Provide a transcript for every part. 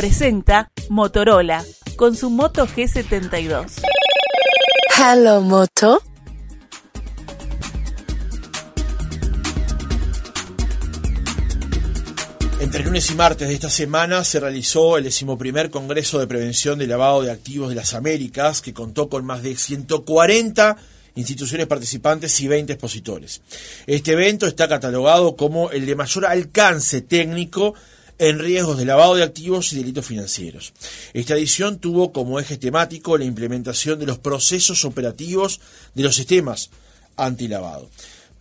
presenta Motorola con su Moto G72. Hello Moto. Entre lunes y martes de esta semana se realizó el decimoprimer Congreso de Prevención de Lavado de Activos de las Américas, que contó con más de 140 instituciones participantes y 20 expositores. Este evento está catalogado como el de mayor alcance técnico en riesgos de lavado de activos y delitos financieros. Esta edición tuvo como eje temático la implementación de los procesos operativos de los sistemas antilavado.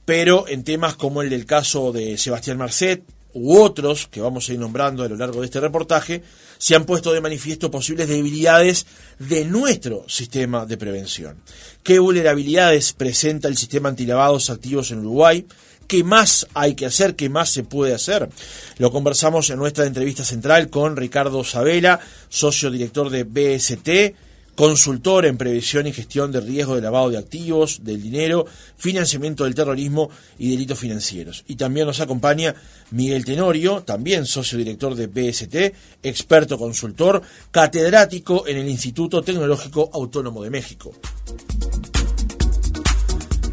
Pero en temas como el del caso de Sebastián Marcet, u otros que vamos a ir nombrando a lo largo de este reportaje, se han puesto de manifiesto posibles debilidades de nuestro sistema de prevención. ¿Qué vulnerabilidades presenta el sistema antilavados activos en Uruguay? ¿Qué más hay que hacer? ¿Qué más se puede hacer? Lo conversamos en nuestra entrevista central con Ricardo Sabela, socio director de BST, consultor en previsión y gestión de riesgo de lavado de activos, del dinero, financiamiento del terrorismo y delitos financieros. Y también nos acompaña Miguel Tenorio, también socio director de BST, experto consultor, catedrático en el Instituto Tecnológico Autónomo de México.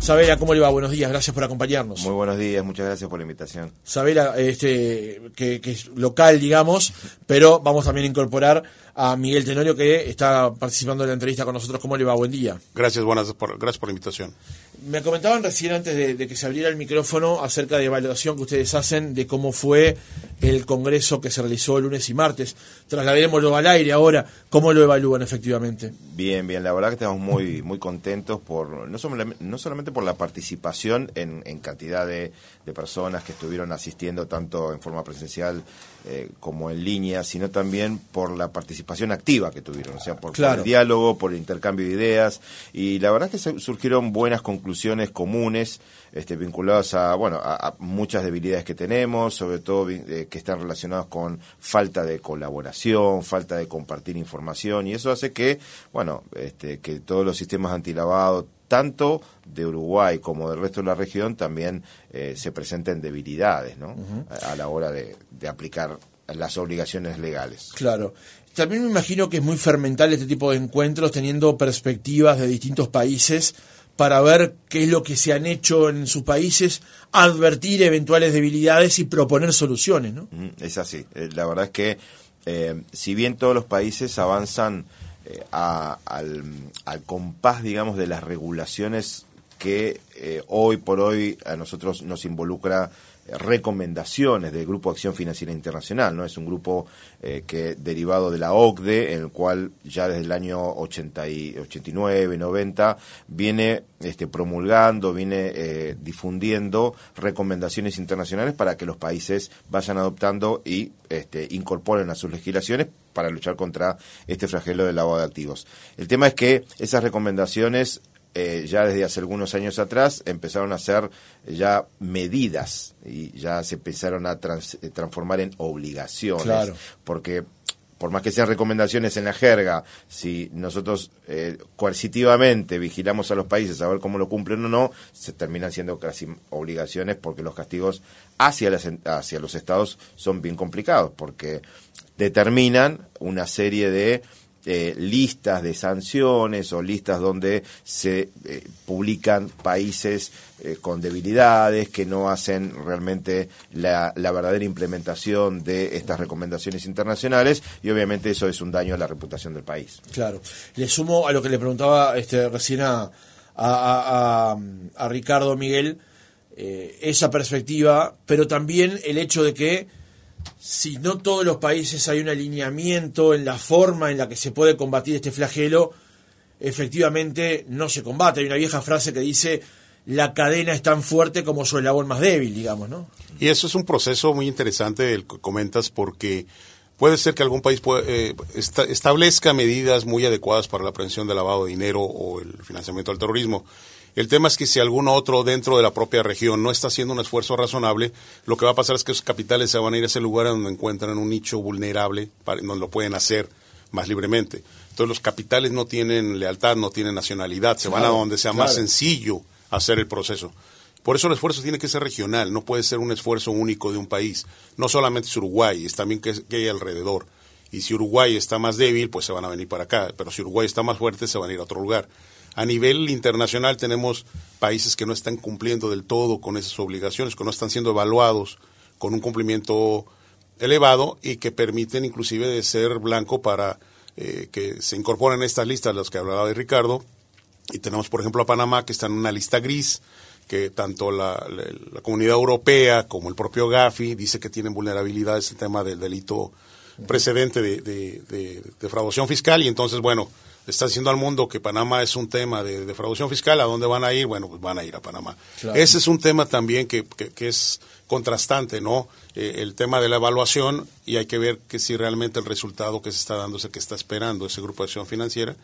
Sabela, ¿cómo le va? Buenos días, gracias por acompañarnos. Muy buenos días, muchas gracias por la invitación. Sabela, este, que, que es local, digamos, pero vamos también a incorporar a Miguel Tenorio, que está participando en la entrevista con nosotros. ¿Cómo le va? Buen día. Gracias, buenas, por, gracias por la invitación. Me comentaban recién antes de, de, que se abriera el micrófono acerca de evaluación que ustedes hacen de cómo fue el congreso que se realizó el lunes y martes. Trasladémoslo al aire ahora. ¿Cómo lo evalúan efectivamente? Bien, bien. La verdad que estamos muy, muy contentos por no, solamente, no solamente por la participación en, en cantidad de, de, personas que estuvieron asistiendo tanto en forma presencial eh, como en línea, sino también por la participación activa que tuvieron, o sea, por, Claro. por el diálogo, por el intercambio de ideas. Y la verdad que se- surgieron buenas conclusiones comunes este, vinculadas a, bueno, a, a muchas debilidades que tenemos, sobre todo eh, que están relacionadas con falta de colaboración, falta de compartir información, y eso hace que, bueno, este, que todos los sistemas antilavado, tanto de Uruguay como del resto de la región, también eh, se presenten debilidades, ¿no? a, a la hora de, de aplicar las obligaciones legales. Claro. También me imagino que es muy fermental este tipo de encuentros teniendo perspectivas de distintos países para ver qué es lo que se han hecho en sus países, advertir eventuales debilidades y proponer soluciones, ¿no? Mm, Es así. Eh, La verdad es que eh, si bien todos los países avanzan a- al, al compás, digamos, de las regulaciones que eh, hoy por hoy a nosotros nos involucra recomendaciones del Grupo Acción Financiera Internacional, ¿no? Es un grupo eh, que derivado de la OCDE, en el cual ya desde el año 80 y 89, 90 viene este, promulgando, viene eh, difundiendo recomendaciones internacionales para que los países vayan adoptando y este, incorporen a sus legislaciones para luchar contra este flagelo del lavado de activos. El tema es que esas recomendaciones eh, ya desde hace algunos años atrás empezaron a ser ya medidas y ya se empezaron a trans- eh, transformar en obligaciones. Claro. Porque por más que sean recomendaciones en la jerga, si nosotros eh, coercitivamente vigilamos a los países a ver cómo lo cumplen o no, se terminan siendo casi obligaciones porque los castigos hacia, las, hacia los estados son bien complicados, porque determinan una serie de eh, listas de sanciones o listas donde se eh, publican países eh, con debilidades que no hacen realmente la, la verdadera implementación de estas recomendaciones internacionales y obviamente eso es un daño a la reputación del país. Claro. Le sumo a lo que le preguntaba este, recién a, a, Ricardo Miguel, eh, esa perspectiva, pero también el hecho de que si no todos los países hay un alineamiento en la forma en la que se puede combatir este flagelo, efectivamente no se combate. Hay una vieja frase que dice la cadena es tan fuerte como su eslabón más débil, digamos, ¿no? Y eso es un proceso muy interesante el que comentas porque puede ser que algún país eh, esta- establezca medidas muy adecuadas para la prevención del lavado de dinero o el financiamiento del terrorismo. El tema es que si algún otro dentro de la propia región no está haciendo un esfuerzo razonable, lo que va a pasar es que esos capitales se van a ir a ese lugar donde encuentran un nicho vulnerable, para, donde lo pueden hacer más libremente. Entonces los capitales no tienen lealtad, no tienen nacionalidad, se van a donde sea claro. más sencillo hacer el proceso. Por eso el esfuerzo tiene que ser regional, no puede ser un esfuerzo único de un país. No solamente es Uruguay, es también que, que hay alrededor. Y si Uruguay está más débil, pues se van a venir para acá. Pero si Uruguay está más fuerte, se van a ir a otro lugar. A nivel internacional tenemos países que no están cumpliendo del todo con esas obligaciones, que no están siendo evaluados con un cumplimiento elevado y que permiten inclusive de ser blanco para eh, que se incorporen estas listas, las que hablaba de Ricardo. Y tenemos, por ejemplo, a Panamá, que está en una lista gris, que tanto la, comunidad europea como el propio Gafi dice que tienen vulnerabilidades en el tema del delito precedente de, de, de defraudación fiscal. Y entonces, bueno, está diciendo al mundo que Panamá es un tema de defraudación fiscal, ¿a dónde van a ir? Bueno, pues van a ir a Panamá. Ese es un tema también que, que, es contrastante, ¿no? Eh, el tema de la evaluación y hay que ver que si realmente el resultado que se está dando es el que está esperando ese grupo de acción financiera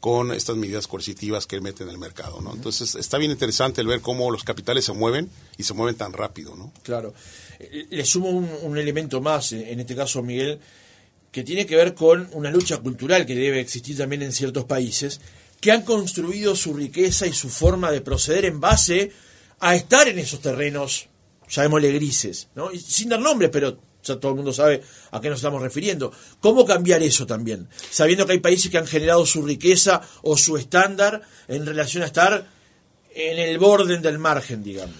con estas medidas coercitivas que meten en el mercado, ¿no? Entonces está bien interesante el ver cómo los capitales se mueven y se mueven tan rápido, ¿no? Claro. Eh, le sumo un, un elemento más, en este caso, Miguel, que tiene que ver con una lucha cultural que debe existir también en ciertos países, que han construido su riqueza y su forma de proceder en base a estar en esos terrenos, llamémosle grises, ¿no? sin dar nombres, pero ya todo el mundo sabe a qué nos estamos refiriendo. ¿Cómo cambiar eso también? Sabiendo que hay países que han generado su riqueza o su estándar en relación a estar en el borde del margen, digamos.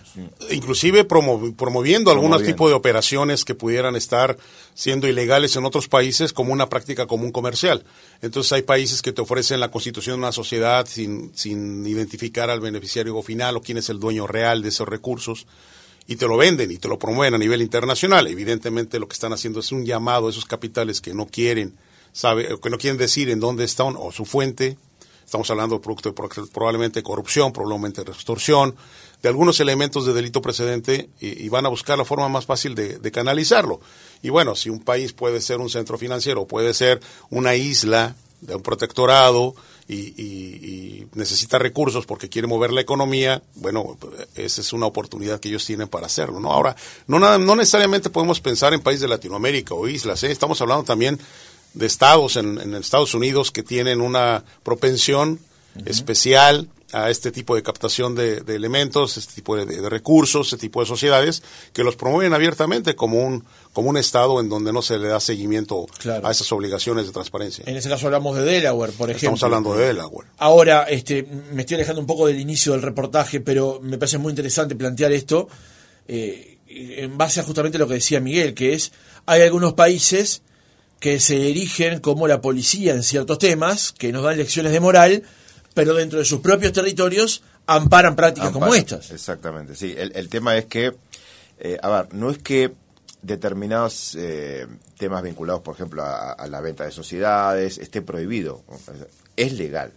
Inclusive promoviendo algunos tipos de operaciones que pudieran estar siendo ilegales en otros países como una práctica común comercial. Entonces hay países que te ofrecen la constitución de una sociedad sin, sin identificar al beneficiario final o quién es el dueño real de esos recursos y te lo venden y te lo promueven a nivel internacional. Evidentemente lo que están haciendo es un llamado a esos capitales que no quieren, sabe, que no quieren decir en dónde están o su fuente Estamos hablando de producto de probablemente corrupción, probablemente de extorsión, de algunos elementos de delito precedente y, van a buscar la forma más fácil de, canalizarlo. Y bueno, si un país puede ser un centro financiero, puede ser una isla de un protectorado y, necesita recursos porque quiere mover la economía, bueno, esa es una oportunidad que ellos tienen para hacerlo. ¿no? Ahora, no, no necesariamente podemos pensar en países de Latinoamérica o islas, ¿eh? estamos hablando también de estados en, Estados Unidos que tienen una propensión especial a este tipo de captación de, elementos, este tipo de, recursos, este tipo de sociedades, que los promueven abiertamente como un, como un Estado en donde no se le da seguimiento a esas obligaciones de transparencia. En ese caso hablamos de Delaware, por ejemplo. Estamos hablando de Delaware. Ahora, este, me estoy alejando un poco del inicio del reportaje, pero me parece muy interesante plantear esto eh, en base a justamente lo que decía Miguel, que es, hay algunos países que se erigen como la policía en ciertos temas, que nos dan lecciones de moral, pero dentro de sus propios territorios amparan prácticas como estas. Exactamente, sí. El, tema es que, eh, a ver, no es que determinados eh, temas vinculados, por ejemplo, a, a, la venta de sociedades, esté prohibido. Es legal.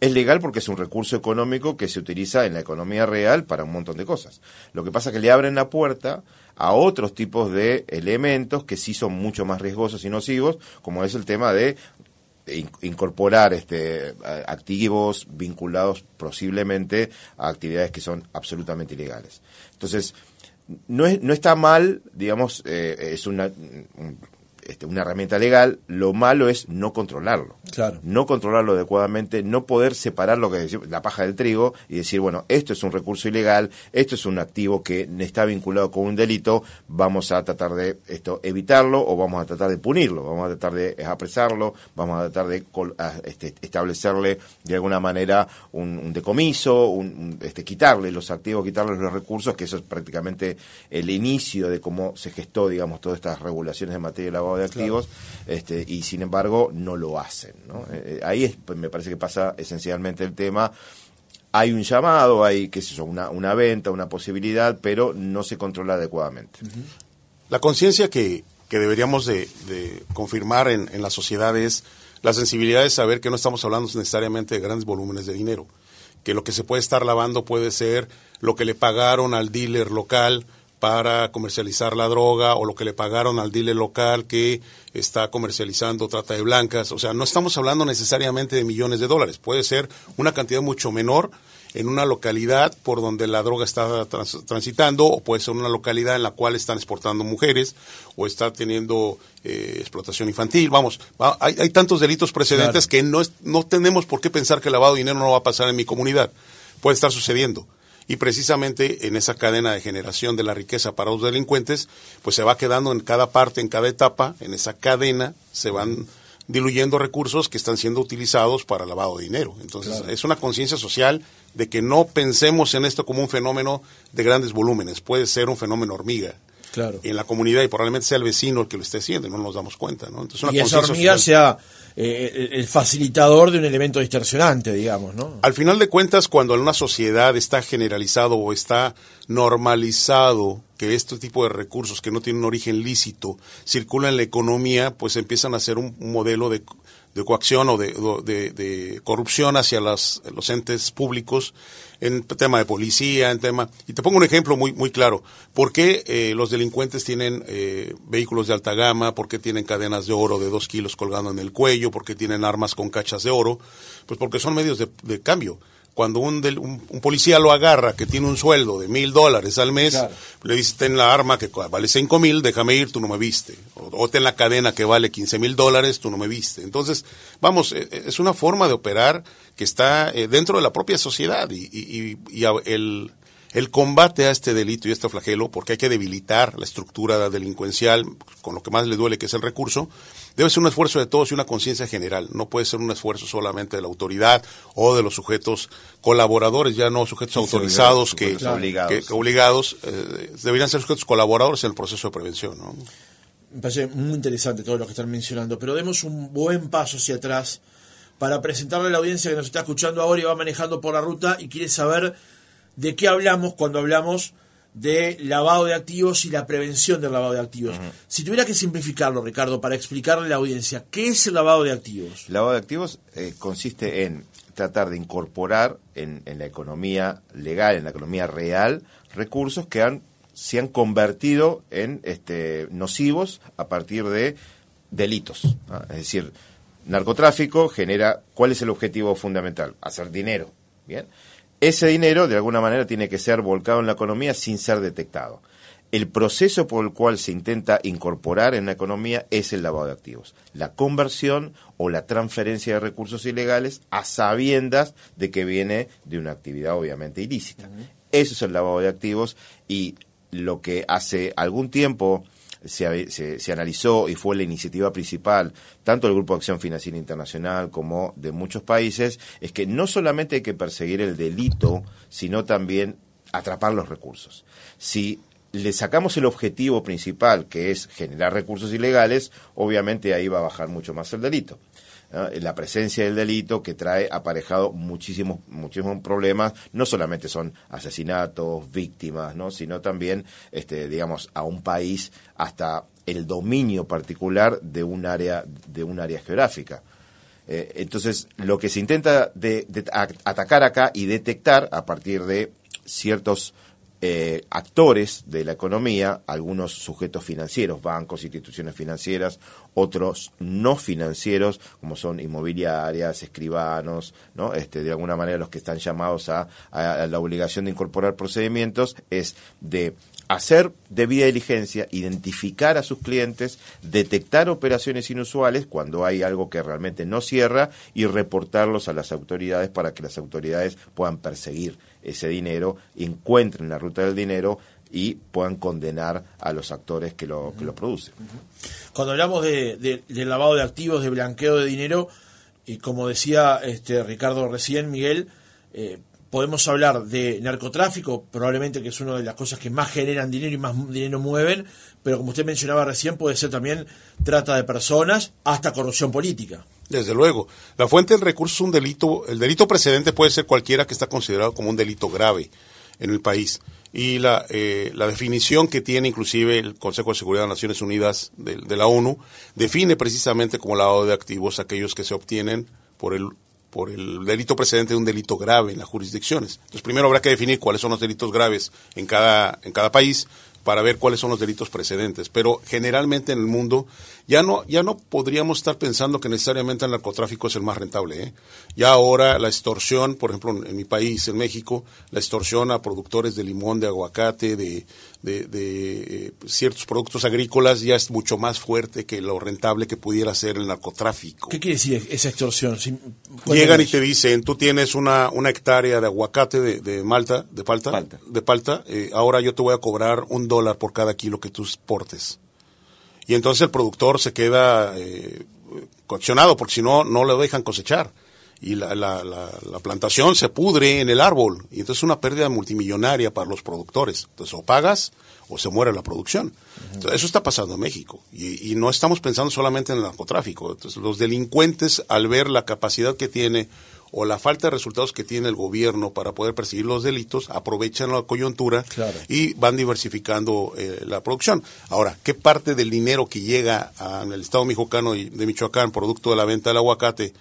Es legal porque es un recurso económico que se utiliza en la economía real para un montón de cosas. Lo que pasa es que le abren la puerta a otros tipos de elementos que sí son mucho más riesgosos y nocivos, como es el tema de incorporar este activos vinculados posiblemente a actividades que son absolutamente ilegales. Entonces, no, es, no está mal, digamos, eh, es una, este, una herramienta legal, lo malo es no controlarlo. Claro. No controlarlo adecuadamente, no poder separar lo que decimos, la paja del trigo y decir, bueno, esto es un recurso ilegal, esto es un activo que está vinculado con un delito, vamos a tratar de esto evitarlo o vamos a tratar de punirlo, vamos a tratar de apresarlo, vamos a tratar de este, establecerle de alguna manera un, decomiso, un, este, quitarle los activos, quitarle los recursos, que eso es prácticamente el inicio de cómo se gestó, digamos, todas estas regulaciones de materia de lavado de activos, este, y sin embargo no lo hacen. Eh, eh, ahí es, pues, me parece que pasa esencialmente el tema. Hay un llamado, hay qué sé yo, una, una venta, una posibilidad, pero no se controla adecuadamente. La conciencia que, que, deberíamos de, confirmar en, en la sociedad es la sensibilidad de saber que no estamos hablando necesariamente de grandes volúmenes de dinero, que lo que se puede estar lavando puede ser lo que le pagaron al dealer local para comercializar la droga o lo que le pagaron al dealer local que está comercializando trata de blancas. O sea, no estamos hablando necesariamente de millones de dólares. Puede ser una cantidad mucho menor en una localidad por donde la droga está transitando o puede ser una localidad en la cual están exportando mujeres o está teniendo eh, explotación infantil. Vamos, hay, hay, tantos delitos precedentes que no, no tenemos por qué pensar que el lavado de dinero no va a pasar en mi comunidad. Puede estar sucediendo y precisamente en esa cadena de generación de la riqueza para los delincuentes, pues se va quedando en cada parte, en cada etapa, en esa cadena se van diluyendo recursos que están siendo utilizados para lavado de dinero. Entonces, es una conciencia social de que no pensemos en esto como un fenómeno de grandes volúmenes, puede ser un fenómeno hormiga. Claro. En la comunidad y probablemente sea el vecino el que lo esté haciendo no nos damos cuenta. ¿no? Entonces, una y esa hormiga social. sea eh, el facilitador de un elemento distorsionante, digamos, ¿no? Al final de cuentas, cuando en una sociedad está generalizado o está normalizado que este tipo de recursos que no tienen un origen lícito circulan en la economía, pues empiezan a ser un modelo de, de coacción o de, de- de corrupción hacia las- los entes públicos en tema de policía, en tema... Y te pongo un ejemplo muy, muy claro. ¿Por qué eh, los delincuentes tienen eh, vehículos de alta gama? ¿Por qué tienen cadenas de oro de dos kilos colgando en el cuello? ¿Por qué tienen armas con cachas de oro? Pues porque son medios de cambio. Cuando un, del- un, un policía lo agarra, que tiene un sueldo de mil dólares al mes, Claro. le dice, ten la arma que vale cinco mil, déjame ir, tú no me viste. O, o ten la cadena que vale 15 mil dólares, tú no me viste. Entonces, vamos, eh, eh, es una forma de operar que está eh, dentro de la propia sociedad y, y- y- y el, el combate a este delito y este flagelo, porque hay que debilitar la estructura delincuencial con lo que más le duele, que es el recurso, debe ser un esfuerzo de todos y una conciencia general. No puede ser un esfuerzo solamente de la autoridad o de los sujetos colaboradores, ya no sujetos autorizados que, sujetos obligados. que- que obligados, eh, deberían ser sujetos colaboradores en el proceso de prevención. ¿no? Me parece muy interesante todo lo que están mencionando, pero demos un buen paso hacia atrás para presentarle a la audiencia que nos está escuchando ahora y va manejando por la ruta y quiere saber de qué hablamos cuando hablamos de lavado de activos y la prevención del lavado de activos. Si tuviera que simplificarlo, Ricardo, para explicarle a la audiencia, ¿qué es el lavado de activos? El lavado de activos eh, consiste en tratar de incorporar en, en la economía legal, en la economía real, recursos que han, se han convertido en este, nocivos a partir de delitos. Es decir, narcotráfico genera, ¿cuál es el objetivo fundamental? Hacer dinero. Bien. Ese dinero, de alguna manera, tiene que ser volcado en la economía sin ser detectado. El proceso por el cual se intenta incorporar en la economía es el lavado de activos. La conversión o la transferencia de recursos ilegales a sabiendas de que viene de una actividad obviamente ilícita. Eso es el lavado de activos y lo que hace algún tiempo se, se analizó y fue la iniciativa principal, tanto del Grupo de Acción Financiera Internacional como de muchos países, es que no solamente hay que perseguir el delito, sino también atrapar los recursos. Si le sacamos el objetivo principal, que es generar recursos ilegales, obviamente ahí va a bajar mucho más el delito. La presencia del delito que trae aparejado muchísimos, muchísimos problemas, no solamente son asesinatos, víctimas, ¿no? sino también, este, digamos, a un país hasta el dominio particular de un área, de un área geográfica. Eh, entonces, lo que se intenta de, atacar acá y detectar a partir de ciertos eh, actores de la economía, algunos sujetos financieros, bancos, instituciones financieras, otros no financieros, como son inmobiliarias, escribanos, ¿no? Este, de alguna manera los que están llamados a, a la obligación de incorporar procedimientos, es de hacer debida diligencia, identificar a sus clientes, detectar operaciones inusuales cuando hay algo que realmente no cierra y reportarlos a las autoridades para que las autoridades puedan perseguir ese dinero, encuentren la ruta del dinero y puedan condenar a los actores que lo, que lo producen. Cuando hablamos de, de- de lavado de activos, de blanqueo de dinero, y como decía este Ricardo recién, Miguel, eh, podemos hablar de narcotráfico, probablemente que es una de las cosas que más generan dinero y más dinero mueven, pero como usted mencionaba recién, puede ser también trata de personas hasta corrupción política. Desde luego. La fuente del recurso es un delito. El delito precedente puede ser cualquiera que está considerado como un delito grave en el país. Y la, eh, la definición que tiene inclusive el Consejo de Seguridad de Naciones Unidas de, de la ONU define precisamente como lavado de activos aquellos que se obtienen por el por el delito precedente de un delito grave en las jurisdicciones. Entonces, primero habrá que definir cuáles son los delitos graves en cada, en cada país para ver cuáles son los delitos precedentes. Pero generalmente en el mundo ya no, ya no podríamos estar pensando que necesariamente el narcotráfico es el más rentable. ¿eh? Ya ahora la extorsión, por ejemplo, en mi país, en México, la extorsión a productores de limón, de aguacate, de, de, de, eh, ciertos productos agrícolas ya es mucho más fuerte que lo rentable que pudiera ser el narcotráfico. ¿Qué quiere decir esa extorsión? Si- Llegan y te dicen, tú tienes una, una hectárea de aguacate de, de malta, de palta, Palta. de palta, eh, ahora yo te voy a cobrar un dólar por cada kilo que tú exportes. Y entonces el productor se queda eh, coaccionado porque si no, no lo dejan cosechar. Y la, la, la, la plantación se pudre en el árbol. Y entonces es una pérdida multimillonaria para los productores. Entonces o pagas o se muere la producción. Entonces, eso está pasando en México. Y, y no estamos pensando solamente en el narcotráfico. Entonces los delincuentes, al ver la capacidad que tiene o la falta de resultados que tiene el gobierno para poder perseguir los delitos, aprovechan la coyuntura Claro. y van diversificando eh, la producción. Ahora, ¿qué parte del dinero que llega al estado mexicano y de Michoacán, producto de la venta del aguacate,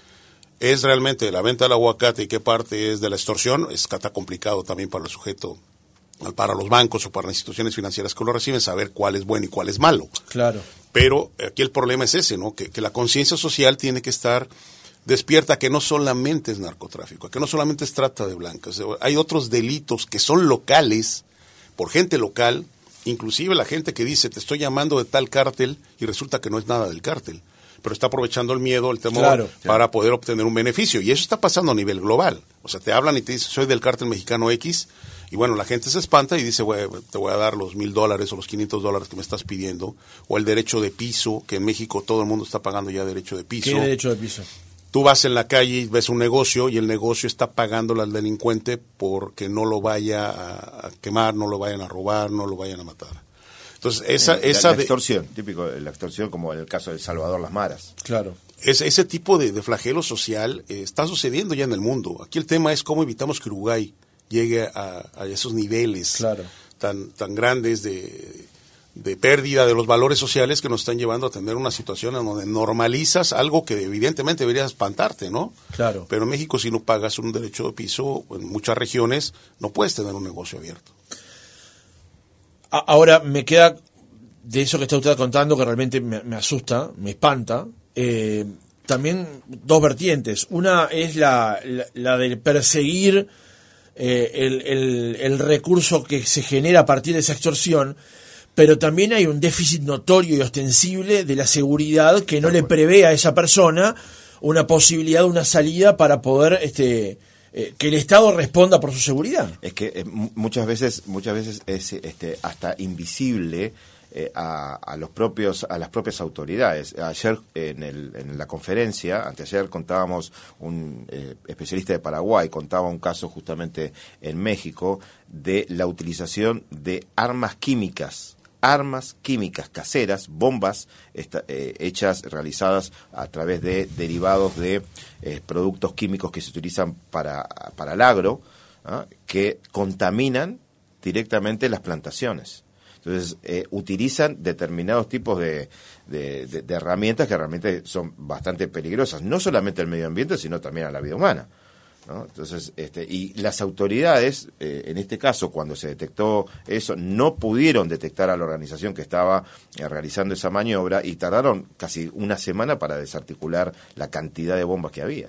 es realmente de la venta del aguacate y qué parte es de la extorsión? Es está complicado también para el sujeto, para los bancos o para las instituciones financieras que lo reciben, saber cuál es bueno y cuál es malo. Claro. Pero aquí el problema es ese, ¿no? Que, que la conciencia social tiene que estar despierta que no solamente es narcotráfico, que no solamente es trata de blancas. Hay otros delitos que son locales, por gente local, inclusive la gente que dice te estoy llamando de tal cártel y resulta que no es nada del cártel, pero está aprovechando el miedo, el temor Claro. para poder obtener un beneficio. Y eso está pasando a nivel global. O sea, te hablan y te dicen soy del cártel mexicano X. Y bueno, la gente se espanta y dice, "Güey, te voy a dar los mil dólares o los 500 dólares que me estás pidiendo, o el derecho de piso, que en México todo el mundo está pagando ya derecho de piso. ¿Qué derecho de piso? Tú vas en la calle y ves un negocio y el negocio está pagándole al delincuente porque no lo vaya a, a quemar, no lo vayan a robar, no lo vayan a matar. Entonces, esa, La- esa la, de- extorsión, típico de la extorsión como en el caso de Salvador Las Maras. Claro. ese, ese tipo de, de flagelo social eh, está sucediendo ya en el mundo. Aquí el tema es cómo evitamos que Uruguay llegue a, a esos niveles Claro. tan, tan grandes de, de pérdida de los valores sociales que nos están llevando a tener una situación en donde normalizas algo que evidentemente debería espantarte, ¿no? Claro. Pero en México si no pagas un derecho de piso, en muchas regiones no puedes tener un negocio abierto. Ahora me queda de eso que está usted contando que realmente me, me asusta, me espanta. eh, también dos vertientes. Una es la, la, la de perseguir eh, el, el- el recurso que se genera a partir de esa extorsión, pero también hay un déficit notorio y ostensible de la seguridad que no le prevé a esa persona una posibilidad, una salida para poder este, eh, que el Estado responda por su seguridad. Es que eh, mu- muchas veces, muchas veces es este, hasta invisible eh, a, a los propios, a las propias autoridades. Ayer en, el, en la conferencia, anteayer contábamos un especialista de Paraguay contaba un caso justamente en México de la utilización de armas químicas armas químicas caseras, bombas eh, hechas, realizadas a través de derivados de eh, productos químicos que se utilizan para, para el agro, ¿ah? que contaminan directamente las plantaciones. Entonces, eh, utilizan determinados tipos de- de- de herramientas que realmente son bastante peligrosas, no solamente al medio ambiente, sino también a la vida humana. ¿No? Entonces, este, y las autoridades, eh, en este caso, cuando se detectó eso, no pudieron detectar a la organización que estaba eh, realizando esa maniobra y tardaron casi una semana para desarticular la cantidad de bombas que había.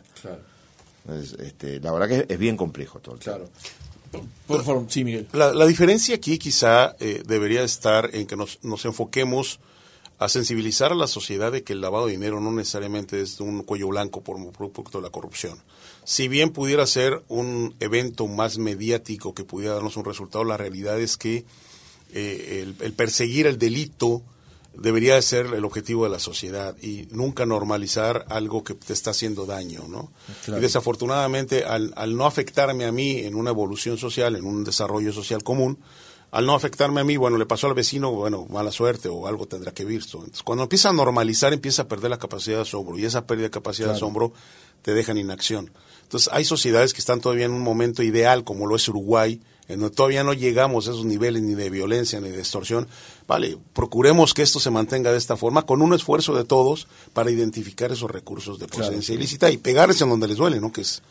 Entonces, este, la verdad que es, es bien complejo todo el. Claro. Por favor, sí, Miguel. La, la diferencia aquí quizá eh, debería estar en que nos, nos enfoquemos a sensibilizar a la sociedad de que el lavado de dinero no necesariamente es un cuello blanco por producto de la corrupción. Si bien pudiera ser un evento más mediático que pudiera darnos un resultado, la realidad es que eh, el, el perseguir el delito debería de ser el objetivo de la sociedad y nunca normalizar algo que te está haciendo daño, ¿no? Claro. Y desafortunadamente, al, al no afectarme a mí en una evolución social, en un desarrollo social común, al no afectarme a mí, bueno, le pasó al vecino, bueno, mala suerte o algo tendrá que visto. Entonces, cuando empieza a normalizar, empieza a perder la capacidad de asombro y esa pérdida de capacidad de asombro te deja en inacción. Entonces, hay sociedades que están todavía en un momento ideal, como lo es Uruguay, en donde todavía no llegamos a esos niveles ni de violencia ni de extorsión. Vale, procuremos que esto se mantenga de esta forma, con un esfuerzo de todos para identificar esos recursos de procedencia ilícita y pegarles en donde les duele, ¿no? Que es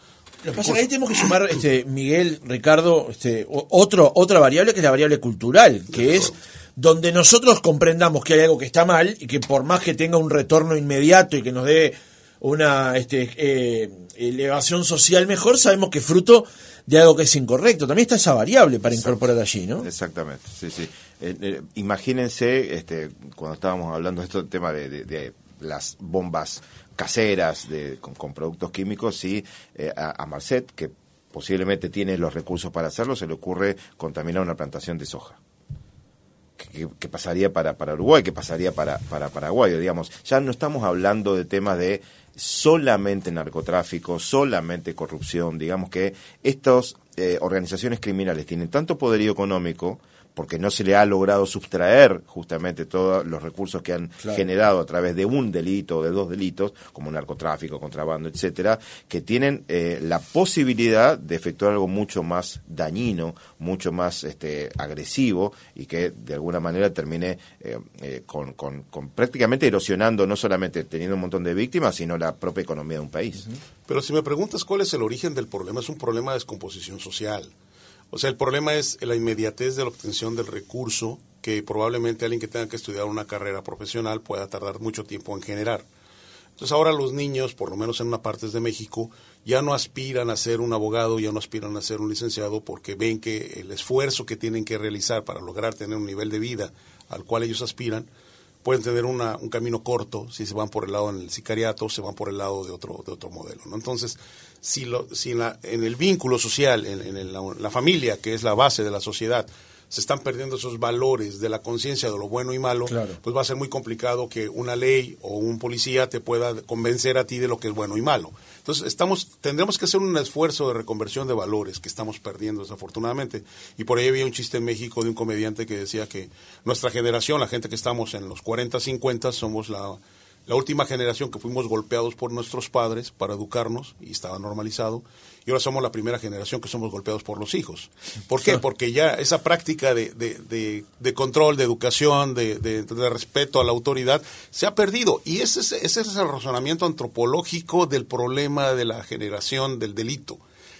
Lo que pasa es que ahí tenemos que sumar, este, Miguel, Ricardo, este, otro, otra variable que es la variable cultural, que es donde nosotros comprendamos que hay algo que está mal y que por más que tenga un retorno inmediato y que nos dé una este, eh, elevación social mejor, sabemos que fruto de algo que es incorrecto. También está esa variable para incorporar allí, ¿no? Exactamente, sí, sí. Eh, eh, imagínense, este, cuando estábamos hablando de este tema de, las bombas caseras de, con, productos químicos, sí, a, a Marcet, que posiblemente tiene los recursos para hacerlo, se le ocurre contaminar una plantación de soja. ¿Qué, pasaría para, para Uruguay? ¿Qué pasaría para, para Paraguay? Digamos, ya no estamos hablando de temas de solamente narcotráfico, solamente corrupción. Digamos que estas eh, organizaciones criminales tienen tanto poderío económico porque no se le ha logrado sustraer justamente todos los recursos que han generado a través de un delito o de dos delitos, como narcotráfico, contrabando, etcétera, que tienen eh, la posibilidad de efectuar algo mucho más dañino, mucho más este, agresivo y que de alguna manera termine eh, eh, con, con, prácticamente erosionando, no solamente teniendo un montón de víctimas, sino la propia economía de un país. Pero si me preguntas cuál es el origen del problema, es un problema de descomposición social. O sea, el problema es la inmediatez de la obtención del recurso que probablemente alguien que tenga que estudiar una carrera profesional pueda tardar mucho tiempo en generar. Entonces ahora los niños, por lo menos en una parte de México, ya no aspiran a ser un abogado, ya no aspiran a ser un licenciado porque ven que el esfuerzo que tienen que realizar para lograr tener un nivel de vida al cual ellos aspiran, pueden tener una, un camino corto si se van por el lado del sicariato se van por el lado de otro, de otro modelo. ¿no? Entonces, si, lo, si en, el vínculo social, en, la, familia, que es la base de la sociedad, se están perdiendo esos valores de la conciencia de lo bueno y malo, pues va a ser muy complicado que una ley o un policía te pueda convencer a ti de lo que es bueno y malo. Entonces, estamos, tendremos que hacer un esfuerzo de reconversión de valores que estamos perdiendo desafortunadamente. Y por ahí había un chiste en México de un comediante que decía que nuestra generación, la gente que estamos en los 40, 50, somos la la última generación que fuimos golpeados por nuestros padres para educarnos y estaba normalizado, y ahora somos la primera generación que somos golpeados por los hijos. ¿Por qué? Porque ya esa práctica de, de, de, control, de educación, de, respeto a la autoridad se ha perdido. Y ese es, ese es el razonamiento antropológico del problema de la generación del delito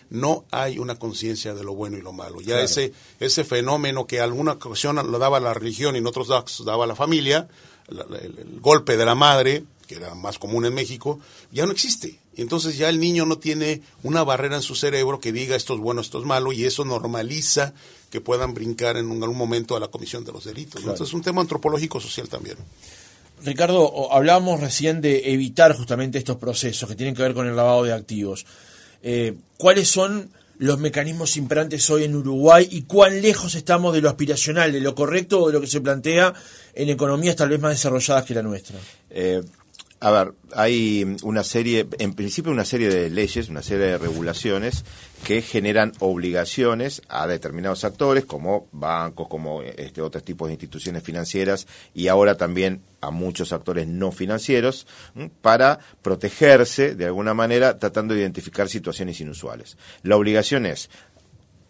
no hay una conciencia de lo bueno y lo malo. Ya ese, ese fenómeno que alguna ocasión lo daba la religión y en otros daba la familia, el, golpe de la madre, que era más común en México, ya no existe. Entonces ya el niño no tiene una barrera en su cerebro que diga esto es bueno, esto es malo, y eso normaliza que puedan brincar en algún momento a la comisión de los delitos. Entonces es un tema antropológico social también. Ricardo, hablábamos recién de evitar justamente estos procesos que tienen que ver con el lavado de activos. Eh, ¿Cuáles son los mecanismos imperantes hoy en Uruguay y cuán lejos estamos de lo aspiracional, de lo correcto o de lo que se plantea en economías tal vez más desarrolladas que la nuestra. Eh, a ver, hay una serie, en principio una serie de leyes, una serie de regulaciones que generan obligaciones a determinados actores, como bancos, como este, otros tipos de instituciones financieras y ahora también a muchos actores no financieros, para protegerse de alguna manera tratando de identificar situaciones inusuales. La obligación es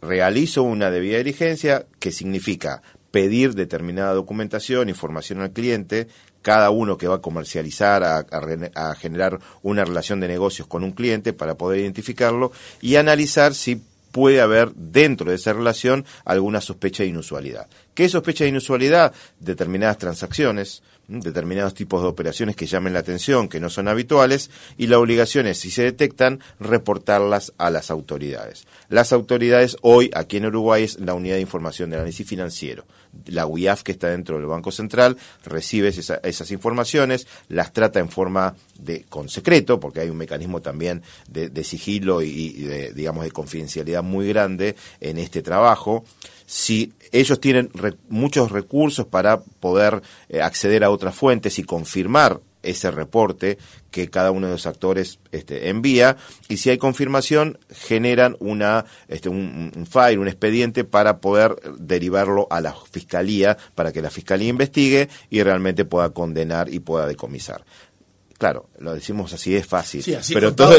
realizo una debida diligencia, que significa pedir determinada documentación, información al cliente, cada uno que va a comercializar, a, generar una relación de negocios con un cliente para poder identificarlo y analizar si puede haber dentro de esa relación alguna sospecha de inusualidad. ¿Qué sospecha de inusualidad? Determinadas transacciones, determinados tipos de operaciones que llamen la atención, que no son habituales, y la obligación es, si se detectan, reportarlas a las autoridades. Las autoridades hoy, aquí en Uruguay, es la Unidad de Información de Análisis Financiero. La UIAF, que está dentro del Banco Central, recibe esas informaciones, las trata en forma de con secreto, porque hay un mecanismo también de, sigilo y, de, digamos, de confidencialidad muy grande en este trabajo. Si ellos tienen muchos recursos para poder eh, acceder a otras fuentes y confirmar ese reporte que cada uno de los actores este, envía y si hay confirmación generan una este, un, un, file, un expediente para poder derivarlo a la fiscalía para que la fiscalía investigue y realmente pueda condenar y pueda decomisar. Claro, lo decimos así, es fácil. pero todo,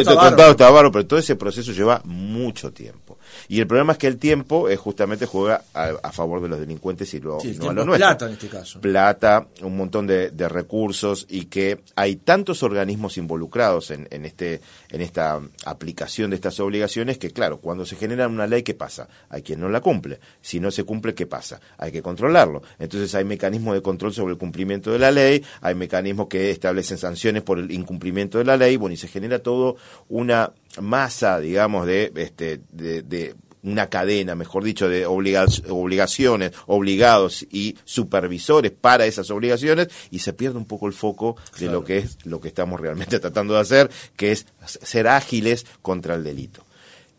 pero todo ese proceso lleva mucho tiempo. Y el problema es que el tiempo es justamente juega a, favor de los delincuentes y no a lo nuestro. Plata en este caso. Plata, un montón de, recursos y que hay tantos organismos involucrados en, en, este, en esta aplicación de estas obligaciones que, claro, cuando se genera una ley, ¿qué pasa? Hay quien no la cumple. Si no se cumple, ¿qué pasa? Hay que controlarlo. Entonces hay mecanismos de control sobre el cumplimiento de la ley, hay mecanismos que establecen sanciones por por el incumplimiento de la ley, bueno, y se genera todo una masa, digamos, de, este, de, de una cadena, mejor dicho, de obligaciones, obligados y supervisores para esas obligaciones y se pierde un poco el foco de lo que es lo que estamos realmente tratando de hacer, que es ser ágiles contra el delito.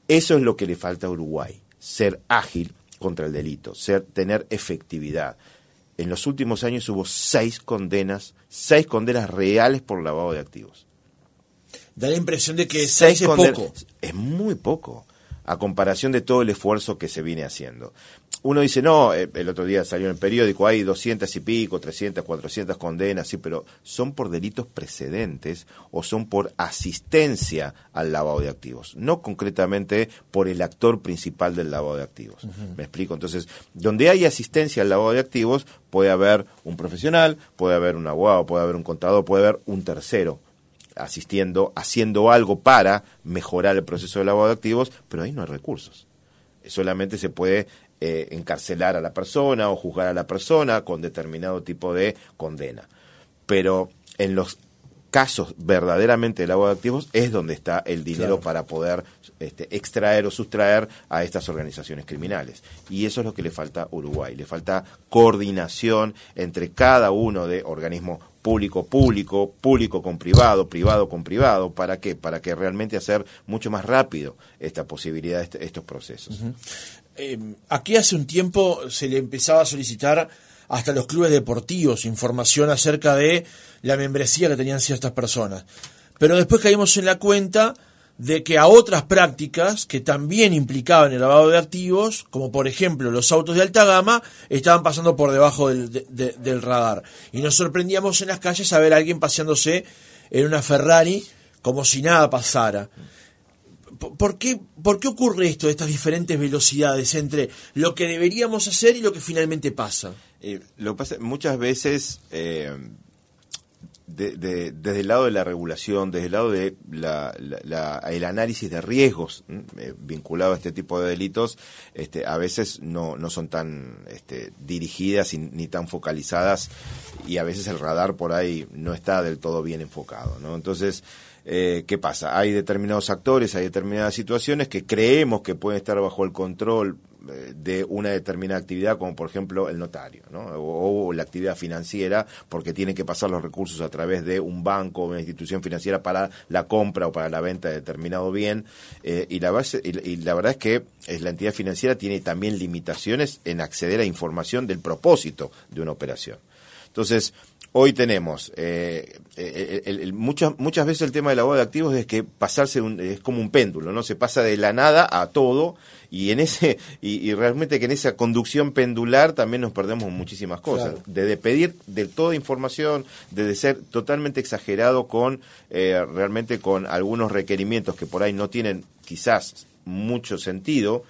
Eso es lo que le falta a Uruguay, ser ágil contra el delito, ser, tener efectividad. En los últimos años hubo seis condenas, seis condenas reales por lavado de activos. Da la impresión de que seis, es poco. Es muy poco a comparación de todo el esfuerzo que se viene haciendo. Uno dice, no, eh, el otro día salió en el periódico, hay 200 y pico, 300, 400 condenas, sí, pero ¿son por delitos precedentes o son por asistencia al lavado de activos? No concretamente por el actor principal del lavado de activos. ¿Me explico? Entonces, donde hay asistencia al lavado de activos, puede haber un profesional, puede haber un abogado, puede haber un contador, puede haber un tercero asistiendo, haciendo algo para mejorar el proceso de lavado de activos, pero ahí no hay recursos. Solamente se puede eh, encarcelar a la persona o juzgar a la persona con determinado tipo de condena. Pero en los casos verdaderamente de lavado de activos es donde está el dinero para poder este, extraer o sustraer a estas organizaciones criminales. Y eso es lo que le falta a Uruguay. Le falta coordinación entre cada uno de organismos público público, público con privado, privado con privado, ¿para qué? Para que realmente hacer mucho más rápido esta posibilidad, este, estos procesos. Eh, aquí hace un tiempo se le empezaba a solicitar hasta los clubes deportivos información acerca de la membresía que tenían ciertas personas. Pero después caímos en la cuenta de que a otras prácticas que también implicaban el lavado de activos, como por ejemplo los autos de alta gama, estaban pasando por debajo del, radar. Y nos sorprendíamos en las calles a ver a alguien paseándose en una Ferrari como si nada pasara. ¿Por qué, ¿Por qué ocurre esto, estas diferentes velocidades entre lo que deberíamos hacer y lo que finalmente pasa? Eh, lo pasa muchas veces eh, de, desde el lado de la regulación, desde el lado de el análisis de riesgos eh, vinculado a este tipo de delitos, este, a veces no, no son tan este, dirigidas ni tan focalizadas y a veces el radar por ahí no está del todo bien enfocado. ¿no? Entonces, eh, ¿qué pasa? Hay determinados actores, hay determinadas situaciones que creemos que pueden estar bajo el control de una determinada actividad, como por ejemplo el notario, ¿no? o, la actividad financiera, porque tiene que pasar los recursos a través de un banco o una institución financiera para la compra o para la venta de determinado bien. Eh, y, la base, y, la verdad es que la entidad financiera tiene también limitaciones en acceder a información del propósito de una operación. Entonces, Hoy tenemos, eh, el, muchas, muchas veces el tema del lavado de activos es que pasarse es como un péndulo, ¿no? Se pasa de la nada a todo y en ese y, realmente que en esa conducción pendular también nos perdemos muchísimas cosas. De, pedir de toda información, de, ser totalmente exagerado con eh, realmente con algunos requerimientos que por ahí no tienen quizás mucho sentido,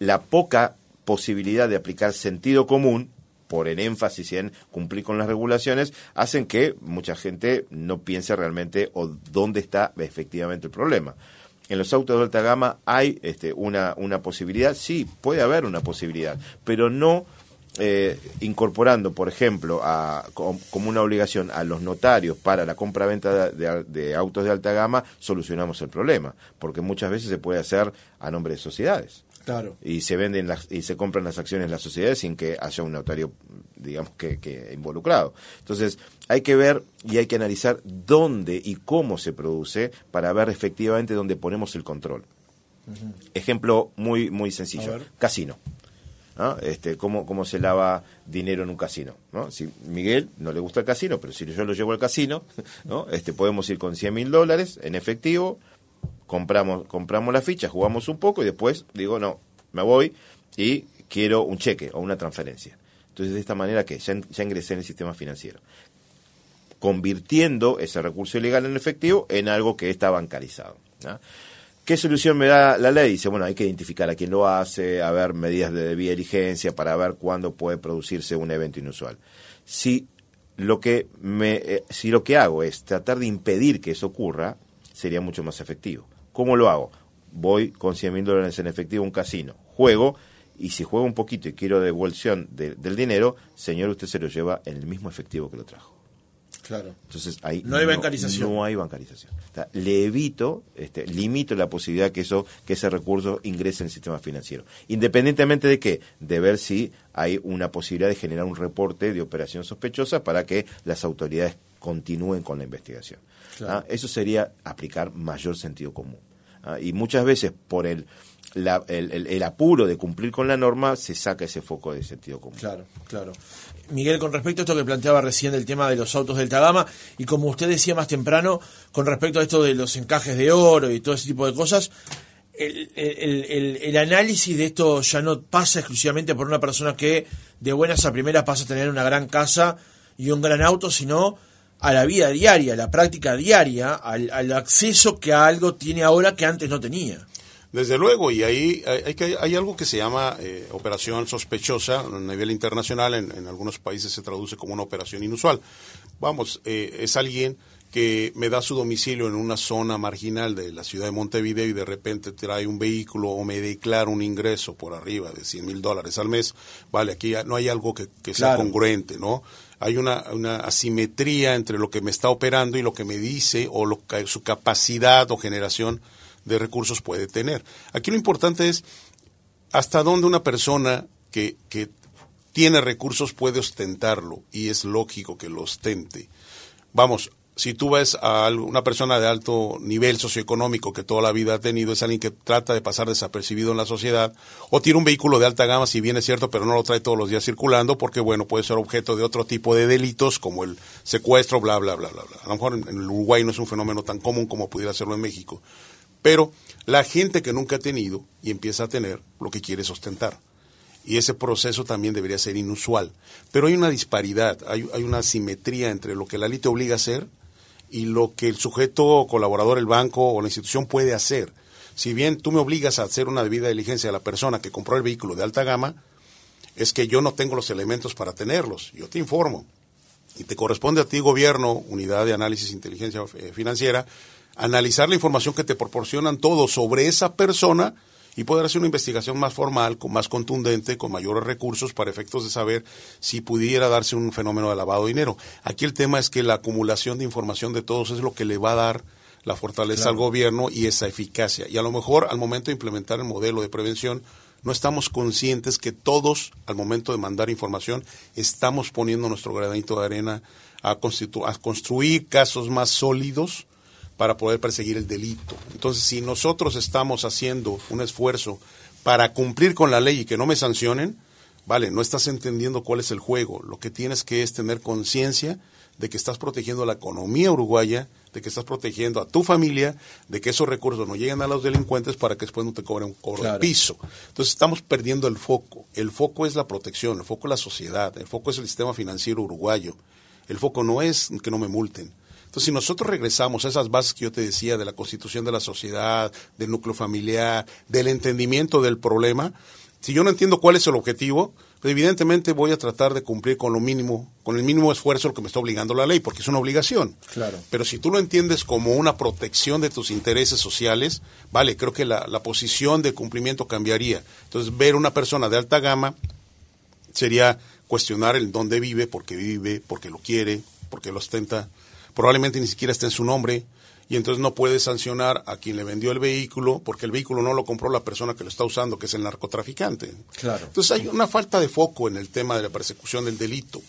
la poca posibilidad de aplicar sentido común por el énfasis en cumplir con las regulaciones, hacen que mucha gente no piense realmente o dónde está efectivamente el problema. En los autos de alta gama hay este, una, una posibilidad, sí, puede haber una posibilidad, pero no eh, incorporando, por ejemplo, a, como una obligación a los notarios para la compra-venta de, de, autos de alta gama, solucionamos el problema, porque muchas veces se puede hacer a nombre de sociedades. Claro. Y se venden las, y se compran las acciones de las sociedades sin que haya un notario, digamos, que, que involucrado. Entonces, hay que ver y hay que analizar dónde y cómo se produce para ver efectivamente dónde ponemos el control. Ejemplo muy, muy sencillo. Casino. Este, cómo, cómo se lava dinero en un casino. ¿no? Si Miguel no le gusta el casino, pero si yo lo llevo al casino, ¿no? este, podemos ir con 100 mil dólares en efectivo, compramos, compramos la ficha, jugamos un poco y después digo, no, me voy y quiero un cheque o una transferencia. Entonces, de esta manera, que ya, ya ingresé en el sistema financiero, convirtiendo ese recurso ilegal en efectivo en algo que está bancarizado. ¿Qué solución me da la ley? Dice, bueno, hay que identificar a quién lo hace, a ver medidas de debida diligencia para ver cuándo puede producirse un evento inusual. Si lo que me, eh, si lo que hago es tratar de impedir que eso ocurra, sería mucho más efectivo. ¿Cómo lo hago? Voy con 100 mil dólares en efectivo a un casino, juego y si juego un poquito y quiero devolución del dinero, señor, usted se lo lleva en el mismo efectivo que lo trajo. Claro. Entonces ahí No hay bancarización. No hay bancarización. O sea, le evito, este, limito la posibilidad que eso, que ese recurso ingrese en el sistema financiero. Independientemente de que, de ver si hay una posibilidad de generar un reporte de operación sospechosa para que las autoridades continúen con la investigación. Claro. ¿Ah? Eso sería aplicar mayor sentido común. ¿Ah? Y muchas veces por el, la- el, el- el apuro de cumplir con la norma se saca ese foco de sentido común. Claro, claro. Miguel, con respecto a esto que planteaba recién del tema de los autos de alta gama, y como usted decía más temprano, con respecto a esto de los encajes de oro y todo ese tipo de cosas, el, el- el- el análisis de esto ya no pasa exclusivamente por una persona que de buenas a primeras pasa a tener una gran casa y un gran auto, sino a la vida diaria, a la práctica diaria, al, al acceso que a algo tiene ahora que antes no tenía. Desde luego, y ahí hay, hay que- hay algo que se llama eh, operación sospechosa a nivel internacional, en, en algunos países se traduce como una operación inusual. Vamos, eh, es alguien que me da su domicilio en una zona marginal de la ciudad de Montevideo y de repente trae un vehículo o me declara un ingreso por arriba de 100 mil dólares al mes. Vale, aquí no hay algo que, que sea Claro. congruente, ¿no? Hay una, una asimetría entre lo que me está operando y lo que me dice o lo, su capacidad o generación de recursos puede tener. Aquí lo importante es hasta dónde una persona que, que tiene recursos puede ostentarlo y es lógico que lo ostente. Vamos, si tú ves a una persona de alto nivel socioeconómico que toda la vida ha tenido, es alguien que trata de pasar desapercibido en la sociedad, o tiene un vehículo de alta gama, si bien es cierto, pero no lo trae todos los días circulando, porque bueno, puede ser objeto de otro tipo de delitos, como el secuestro, bla, bla, bla, bla, bla. A lo mejor en, Uruguay no es un fenómeno tan común como pudiera serlo en México. Pero la gente que nunca ha tenido y empieza a tener, lo que quiere es ostentar. Y ese proceso también debería ser inusual. Pero hay una disparidad, hay, hay una asimetría entre lo que la ley te obliga a hacer y lo que el sujeto colaborador, el banco o la institución puede hacer. Si bien tú me obligas a hacer una debida diligencia a la persona que compró el vehículo de alta gama, es que yo no tengo los elementos para tenerlos. Yo te informo. Y te corresponde a ti, gobierno, unidad de análisis e inteligencia eh, financiera, analizar la información que te proporcionan todos sobre esa persona y poder hacer una investigación más formal, con más contundente, con mayores recursos para efectos de saber si pudiera darse un fenómeno de lavado de dinero. Aquí el tema es que la acumulación de información de todos es lo que le va a dar la fortaleza al gobierno y esa eficacia. Y a lo mejor al momento de implementar el modelo de prevención, no estamos conscientes que todos, al momento de mandar información, estamos poniendo nuestro granito de arena a, a construir casos más sólidos para poder perseguir el delito. Entonces, si nosotros estamos haciendo un esfuerzo para cumplir con la ley y que no me sancionen, vale, no estás entendiendo cuál es el juego. Lo que tienes que es tener conciencia de que estás protegiendo la economía uruguaya, de que estás protegiendo a tu familia, de que esos recursos no lleguen a los delincuentes para que después no te cobren un cobro Claro. de piso. Entonces estamos perdiendo el foco. El foco es la protección, el foco es la sociedad, el foco es el sistema financiero uruguayo. El foco no es que no me multen. Entonces, si nosotros regresamos a esas bases que yo te decía de la constitución de la sociedad, del núcleo familiar, del entendimiento del problema, si yo no entiendo cuál es el objetivo, pues evidentemente voy a tratar de cumplir con lo mínimo, con el mínimo esfuerzo lo que me está obligando la ley, porque es una obligación. Claro. Pero si tú lo entiendes como una protección de tus intereses sociales, vale, creo que la, la posición de cumplimiento cambiaría. Entonces, ver una persona de alta gama sería cuestionar el dónde vive, por qué vive, por qué lo quiere, por qué lo ostenta. Probablemente ni siquiera esté en su nombre y entonces no puede sancionar a quien le vendió el vehículo porque el vehículo no lo compró la persona que lo está usando, que es el narcotraficante. Claro. Entonces hay una falta de foco en el tema de la persecución del delito.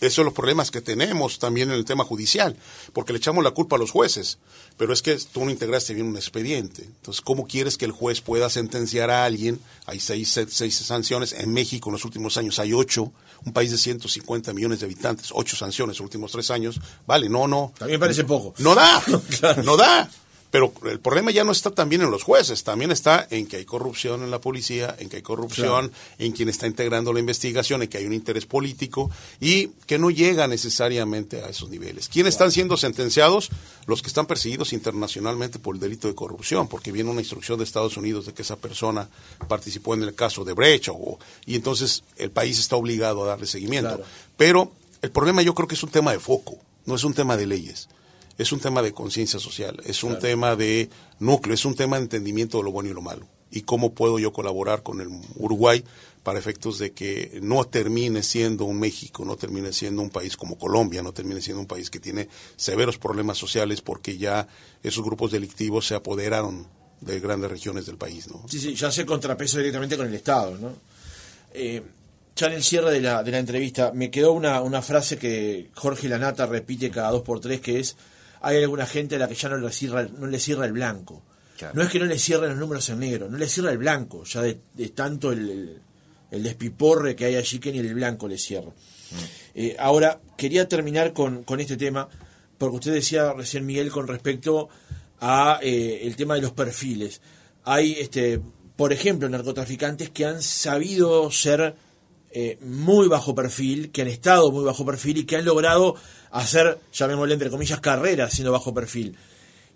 Esos son los problemas que tenemos también en el tema judicial, porque le echamos la culpa a los jueces, pero es que tú no integraste bien un expediente. Entonces, ¿cómo quieres que el juez pueda sentenciar a alguien? Hay seis, seis, seis sanciones, en México en los últimos años hay ocho, un país de 150 millones de habitantes, ocho sanciones en los últimos tres años. Vale, no, no. También parece poco. No da, no da. Pero el problema ya no está también en los jueces, también está en que hay corrupción en la policía, en que hay corrupción, en quien está integrando la investigación, en que hay un interés político y que no llega necesariamente a esos niveles. ¿Quiénes están siendo sentenciados? Los que están perseguidos internacionalmente por el delito de corrupción, porque viene una instrucción de Estados Unidos de que esa persona participó en el caso de Brecha o, y entonces el país está obligado a darle seguimiento. Claro. Pero el problema yo creo que es un tema de foco, no es un tema de leyes es un tema de conciencia social, es un tema de núcleo, es un tema de entendimiento de lo bueno y lo malo. y cómo puedo yo colaborar con el Uruguay para efectos de que no termine siendo un México, no termine siendo un país como Colombia, no termine siendo un país que tiene severos problemas sociales porque ya esos grupos delictivos se apoderaron de grandes regiones del país. ¿no? Sí, sí, ya se contrapeso directamente con el Estado. ¿no? Eh, ya en el cierre de la, de la entrevista me quedó una, una frase que Jorge Lanata repite cada dos por tres que es hay alguna gente a la que ya no le cierra, no le cierra el blanco. No es que no le cierren los números en negro, no le cierra el blanco, ya de, tanto el, el, despiporre que hay allí que ni el blanco le cierra. Mm. Eh, ahora, quería terminar con, con, este tema, porque usted decía recién, Miguel, con respecto a eh, el tema de los perfiles. Hay, este, por ejemplo, narcotraficantes que han sabido ser eh, muy bajo perfil, que han estado muy bajo perfil y que han logrado hacer, llamémosle entre comillas, carreras siendo bajo perfil.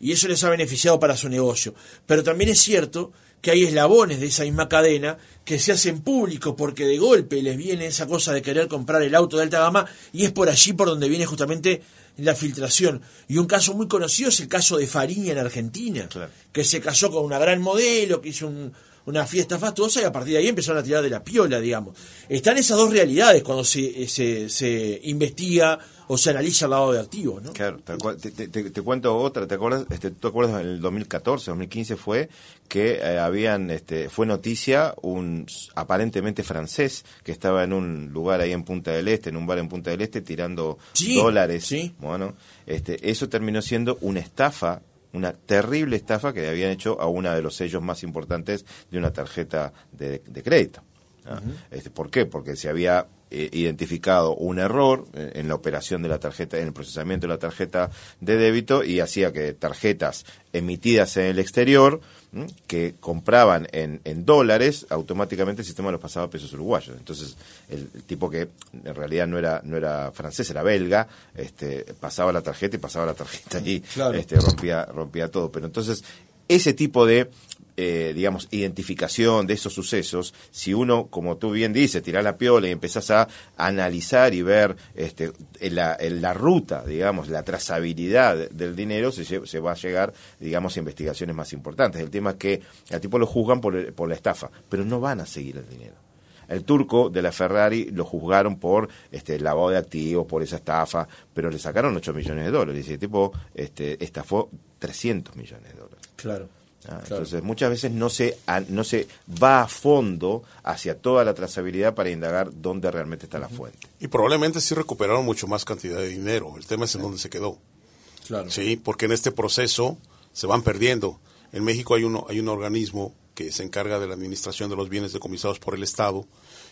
Y eso les ha beneficiado para su negocio. Pero también es cierto que hay eslabones de esa misma cadena que se hacen públicos porque de golpe les viene esa cosa de querer comprar el auto de alta gama y es por allí por donde viene justamente la filtración. Y un caso muy conocido es el caso de Fariña en Argentina, que se casó con una gran modelo, que hizo un, una fiesta fastuosa y a partir de ahí empezaron a tirar de la piola, digamos. Están esas dos realidades cuando se, se, se investiga o se analiza el lado de activos, ¿no? Claro, te, cuento otra, ¿te acuerdas? Este, ¿Tú te acuerdas en el 2014, 2015 fue que eh, habían, este, fue noticia un aparentemente francés que estaba en un lugar ahí en Punta del Este, en un bar en Punta del Este, tirando dólares. Sí. Bueno, este, eso terminó siendo una estafa una terrible estafa que habían hecho a uno de los sellos más importantes de una tarjeta de, crédito. este, ¿Por qué? Porque se había eh, identificado un error eh, en la operación de la tarjeta, en el procesamiento de la tarjeta de débito y hacía que tarjetas emitidas en el exterior que compraban en, en, dólares, automáticamente el sistema los pasaba a pesos uruguayos. Entonces, el, tipo que en realidad no era no era francés, era belga, este, pasaba la tarjeta y pasaba la tarjeta y este, rompía, rompía todo. Pero entonces, ese tipo de eh, digamos, identificación de esos sucesos, si uno, como tú bien dices, tira la piola y empezás a analizar y ver este, en la, la ruta, digamos, la trazabilidad del dinero, se, se, va a llegar, digamos, a investigaciones más importantes. El tema es que al tipo lo juzgan por, por la estafa, pero no van a seguir el dinero. El turco de la Ferrari lo juzgaron por este lavado de activos, por esa estafa, pero le sacaron 8 millones de dólares. Y el tipo este, estafó 300 millones de dólares. Claro. Ah, entonces, muchas veces no se, no se va a fondo hacia toda la trazabilidad para indagar dónde realmente está la fuente. Y probablemente sí recuperaron mucho más cantidad de dinero. El tema es en dónde se quedó. Claro. Sí, porque en este proceso se van perdiendo. En México hay, uno, hay un organismo que se encarga de la administración de los bienes decomisados por el Estado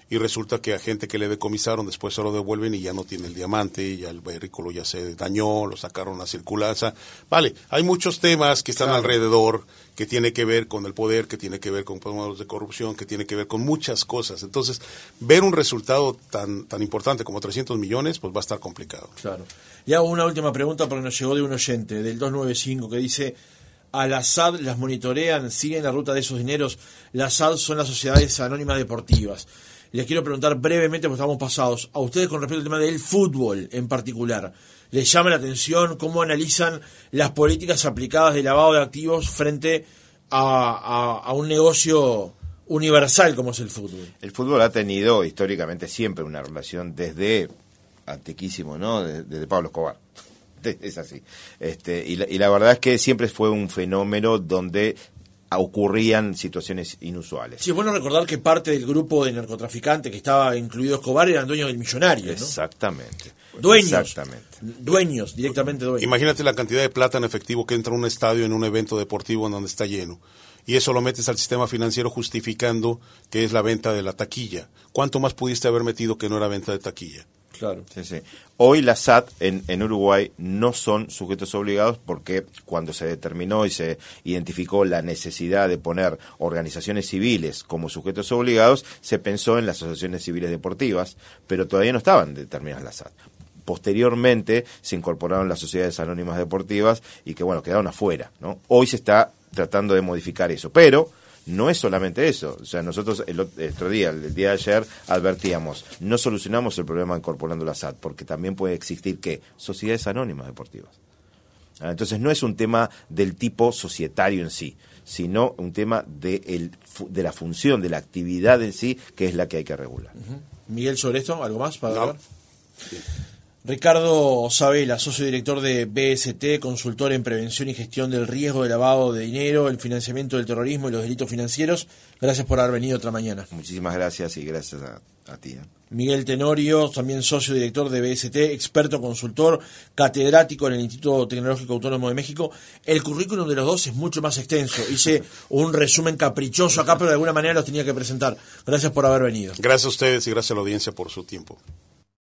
y resulta que a gente que le decomisaron después se lo devuelven y ya no tiene el diamante, ya el vehículo ya se dañó, lo sacaron a circular. vale, hay muchos temas que están alrededor que tiene que ver con el poder, que tiene que ver con modos de corrupción, que tiene que ver con muchas cosas. Entonces, ver un resultado tan, tan importante como 300 millones, pues va a estar complicado. Claro. Y hago una última pregunta porque nos llegó de un oyente, del 295, que dice al ASAD las monitorean, siguen la ruta de esos dineros. Las SAD son las sociedades anónimas deportivas les quiero preguntar brevemente, porque estamos pasados, a ustedes con respecto al tema del fútbol en particular. ¿Les llama la atención cómo analizan las políticas aplicadas de lavado de activos frente a, un negocio universal como es el fútbol? El fútbol ha tenido históricamente siempre una relación desde antiquísimo, ¿no? Desde, Pablo Escobar es así. Este, y, y, la, verdad es que siempre fue un fenómeno donde ocurrían situaciones inusuales. Sí, es bueno recordar que parte del grupo de narcotraficantes que estaba incluido Escobar eran dueños del millonario. ¿no? Exactamente. Dueños. Exactamente. Dueños, directamente dueños. Imagínate la cantidad de plata en efectivo que entra a un estadio en un evento deportivo en donde está lleno. Y eso lo metes al sistema financiero justificando que es la venta de la taquilla. ¿Cuánto más pudiste haber metido que no era venta de taquilla? Claro. Sí, sí. Hoy las SAT en, en, Uruguay no son sujetos obligados porque cuando se determinó y se identificó la necesidad de poner organizaciones civiles como sujetos obligados, se pensó en las asociaciones civiles deportivas, pero todavía no estaban determinadas las SAT posteriormente se incorporaron las sociedades anónimas deportivas y que bueno quedaron afuera no hoy se está tratando de modificar eso pero no es solamente eso. O sea, nosotros el otro día, el día de ayer, advertíamos, no solucionamos el problema incorporando la SAT, porque también puede existir que sociedades anónimas deportivas. Ah, Entonces no es un tema del tipo societario en sí, sino un tema de, el, de la función, de la actividad en sí, que es la que hay que regular. Miguel, sobre esto, ¿algo más para No. Ricardo Sabela, socio director de BST, consultor en prevención y gestión del riesgo de lavado de dinero, el financiamiento del terrorismo y los delitos financieros. Gracias por haber venido otra mañana. Muchísimas gracias y gracias a, a ti. ¿eh? Miguel Tenorio, también socio director de BST, experto consultor, catedrático en el Instituto Tecnológico Autónomo de México. El currículum de los dos es mucho más extenso. Hice un resumen caprichoso acá, pero de alguna manera los tenía que presentar. Gracias por haber venido. Gracias a ustedes y gracias a la audiencia por su tiempo.